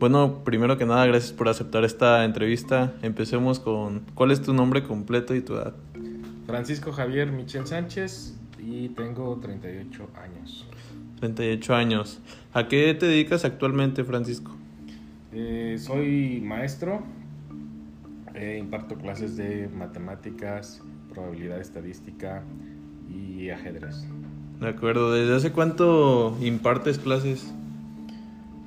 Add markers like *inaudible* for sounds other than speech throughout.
Bueno, primero que nada, gracias por aceptar esta entrevista. Empecemos con ¿cuál es tu nombre completo y tu edad? Francisco Javier Michel Sánchez y tengo 38 años. 38 años. ¿A qué te dedicas actualmente, Francisco? Eh, soy maestro, eh, imparto clases de matemáticas, probabilidad estadística y ajedrez. De acuerdo, ¿desde hace cuánto impartes clases?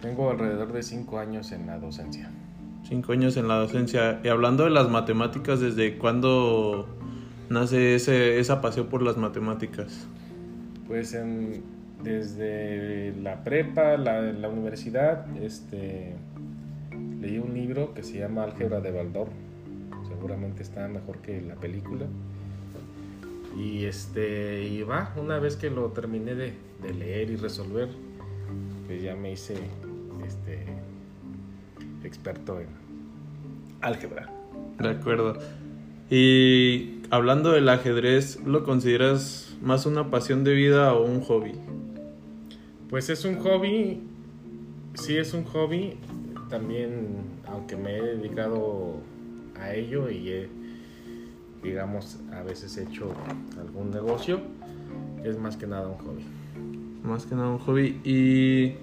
Tengo alrededor de 5 años en la docencia. 5 años en la docencia. Y hablando de las matemáticas, ¿desde cuándo nace ese, esa pasión por las matemáticas? Pues en, desde la prepa, la, la universidad, este, leí un libro que se llama Álgebra de Baldor. Seguramente está mejor que la película. Y este, y va, una vez que lo terminé de, de leer y resolver, pues ya me hice este experto en álgebra. De acuerdo. Y hablando del ajedrez, ¿lo consideras más una pasión de vida o un hobby? Pues es un hobby, sí es un hobby, también aunque me he dedicado a ello y he, digamos, a veces he hecho algún negocio, es más que nada un hobby. Más que nada un hobby. Y,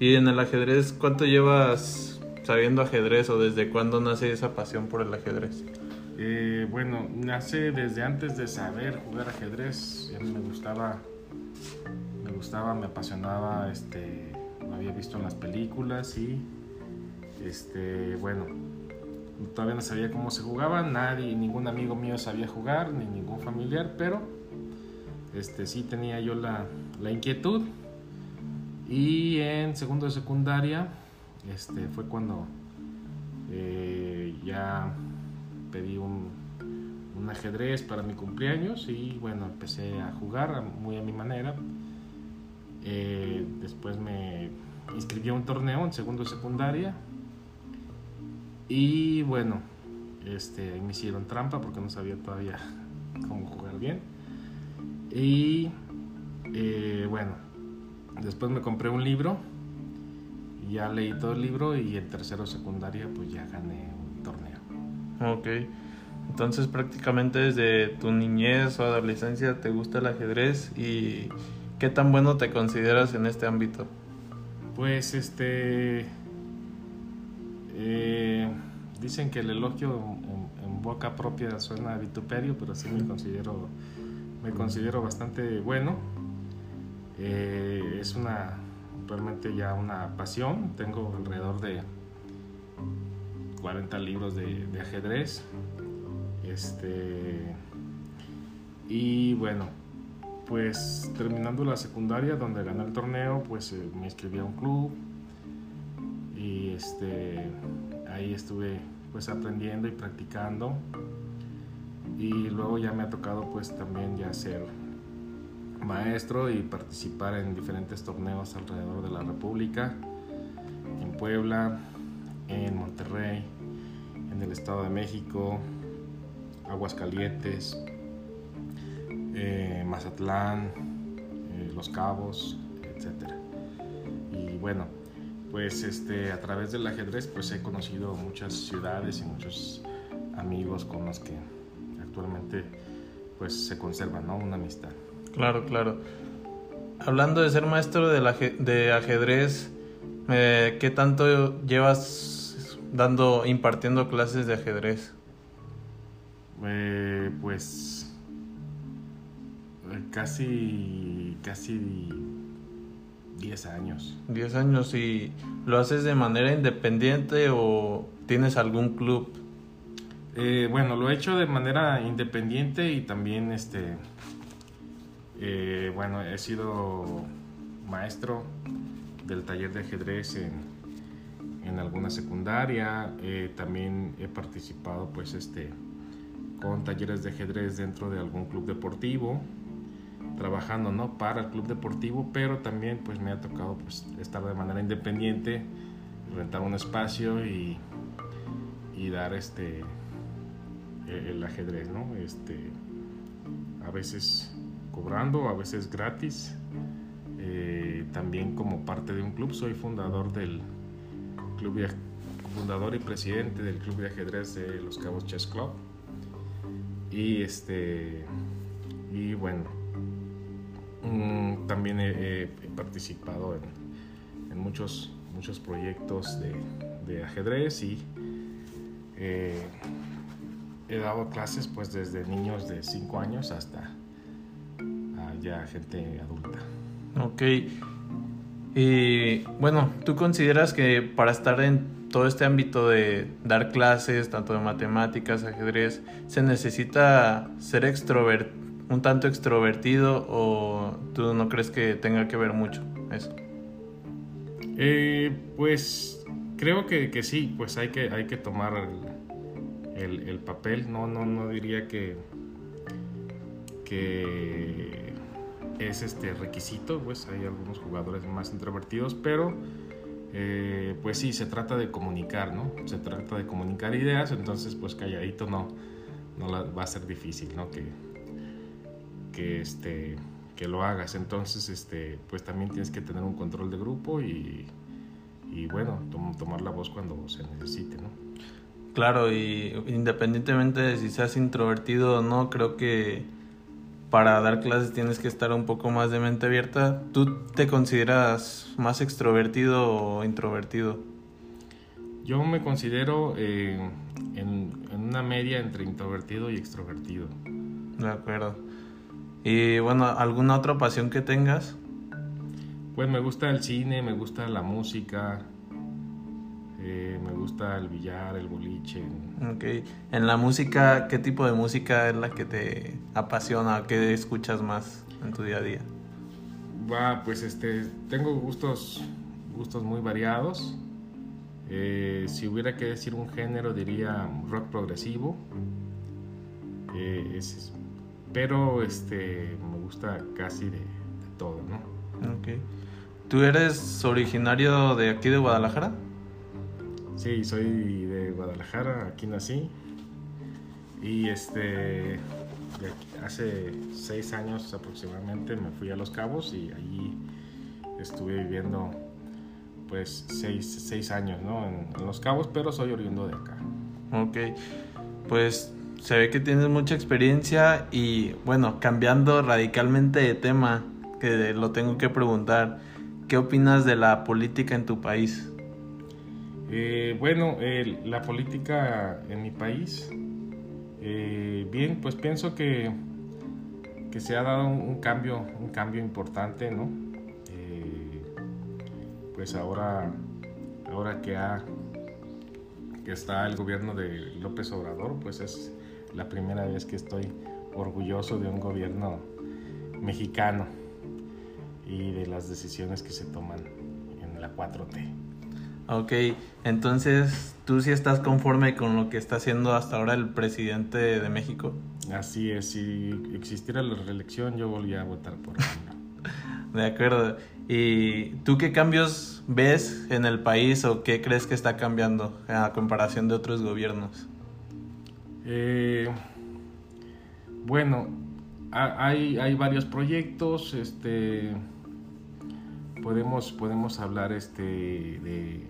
y en el ajedrez, ¿cuánto llevas sabiendo ajedrez o desde cuándo nace esa pasión por el ajedrez? Eh, bueno, nace desde antes de saber jugar ajedrez. Me gustaba, me gustaba, me apasionaba, este, lo había visto en las películas y, este, bueno, todavía no sabía cómo se jugaba. Nadie, ningún amigo mío sabía jugar, ni ningún familiar, pero, este, sí tenía yo la, la inquietud. Y en segundo de secundaria, este, fue cuando eh, ya pedí un, un, ajedrez para mi cumpleaños y bueno, empecé a jugar muy a mi manera. Eh, después me inscribí a un torneo en segundo de secundaria y bueno, este, me hicieron trampa porque no sabía todavía *laughs* cómo jugar bien. Y eh, bueno, después me compré un libro y ya leí todo el libro y en tercero secundaria pues ya gané un torneo. Ok, entonces prácticamente desde tu niñez o adolescencia te gusta el ajedrez y ¿qué tan bueno te consideras en este ámbito? Pues este... Eh, dicen que el elogio en, en, boca propia suena a vituperio, pero sí me considero, me considero bastante bueno. Eh, es una realmente ya una pasión. Tengo alrededor de 40 libros de, ajedrez. Este, y bueno, pues terminando la secundaria donde gané el torneo, pues eh, me inscribí a un club y este, ahí estuve pues aprendiendo y practicando y luego ya me ha tocado pues también ya ser maestro y participar en diferentes torneos alrededor de la República, en Puebla, en Monterrey, en el Estado de México, Aguascalientes, eh, Mazatlán, eh, Los Cabos, etc. Y bueno, pues este, a través del ajedrez pues he conocido muchas ciudades y muchos amigos con los que actualmente pues se conserva ¿no? una amistad. Claro, claro. Hablando de ser maestro de, la, de ajedrez, eh, ¿qué tanto llevas dando, impartiendo clases de ajedrez? Eh, pues casi, casi 10 años. 10 años y lo haces de manera independiente o tienes algún club? Eh, bueno, lo he hecho de manera independiente y también este eh, bueno, he sido maestro del taller de ajedrez en, en alguna secundaria. Eh, también he participado, pues, este, con talleres de ajedrez dentro de algún club deportivo, trabajando, ¿no? Para el club deportivo, pero también, pues, me ha tocado, pues, estar de manera independiente, rentar un espacio y, y dar, este, el ajedrez, ¿no? Este, a veces cobrando, a veces gratis. Eh, también como parte de un club, soy fundador del, club de, fundador y presidente del club de ajedrez de Los Cabos Chess Club. Y este y bueno, mm, también he, participado en, muchos, muchos proyectos de, ajedrez y eh, he dado clases pues desde niños de 5 años hasta ya gente adulta. Ok. Y bueno, ¿tú consideras que para estar en todo este ámbito de dar clases, tanto de matemáticas, ajedrez, se necesita ser extrovert un tanto extrovertido o tú no crees que tenga que ver mucho eso? Eh, pues creo que, que, sí, pues hay que, hay que tomar el, el, papel, no, no, no diría que, que es este requisito, pues hay algunos jugadores más introvertidos, pero eh, pues sí, se trata de comunicar, ¿no? Se trata de comunicar ideas, entonces pues calladito no, no va a ser difícil, ¿no? Que, que, este, que lo hagas. Entonces, este, pues también tienes que tener un control de grupo y, y bueno, tomar la voz cuando se necesite, ¿no? Claro, y independientemente de si seas introvertido o no, creo que para dar clases tienes que estar un poco más de mente abierta. ¿Tú te consideras más extrovertido o introvertido? Yo me considero eh, en, en, una media entre introvertido y extrovertido. De acuerdo. Y bueno, ¿alguna otra pasión que tengas? Pues me gusta el cine, me gusta la música, eh, me gusta el billar, el boliche. Ok. En la música, ¿qué tipo de música es la que te apasiona? ¿Qué escuchas más en tu día a día? Va, pues este, tengo gustos, gustos muy variados. Eh, si hubiera que decir un género, diría rock progresivo. Eh, es, pero este, me gusta casi de, todo, ¿no? Ok. ¿Tú eres originario de aquí de Guadalajara? Sí, soy de Guadalajara, aquí nací. Y este, hace seis años aproximadamente me fui a Los Cabos y allí estuve viviendo pues seis, seis años ¿no? en, en, Los Cabos, pero soy oriundo de acá. Ok, pues se ve que tienes mucha experiencia y bueno, cambiando radicalmente de tema, que lo tengo que preguntar, ¿qué opinas de la política en tu país? Eh, bueno, la política en mi país, eh, bien, pues pienso que, que se ha dado un, cambio, un cambio importante, ¿no? Eh, pues ahora, ahora que ha que está el gobierno de López Obrador, pues es la primera vez que estoy orgulloso de un gobierno mexicano y de las decisiones que se toman en la 4T. Ok, entonces tú sí estás conforme con lo que está haciendo hasta ahora el presidente de México. Así es, si existiera la reelección yo volvería a votar por él. *laughs* de acuerdo. ¿Y tú qué cambios ves en el país o qué crees que está cambiando a comparación de otros gobiernos? Eh, bueno, hay, hay varios proyectos, este, podemos, podemos hablar este, de,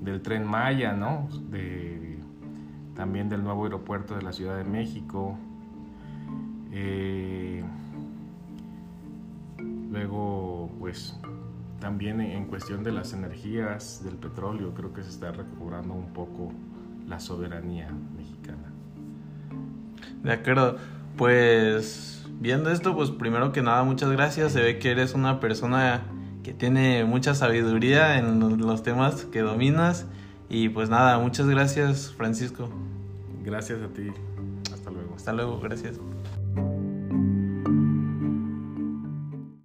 del tren Maya, ¿no? De, también del nuevo aeropuerto de la Ciudad de México. Eh, luego, pues, también en cuestión de las energías, del petróleo, creo que se está recobrando un poco la soberanía mexicana. De acuerdo. Pues viendo esto, pues primero que nada, muchas gracias. Se ve que eres una persona que tiene mucha sabiduría en los temas que dominas. Y pues nada, muchas gracias, Francisco. Gracias a ti. Hasta luego. Hasta luego, gracias.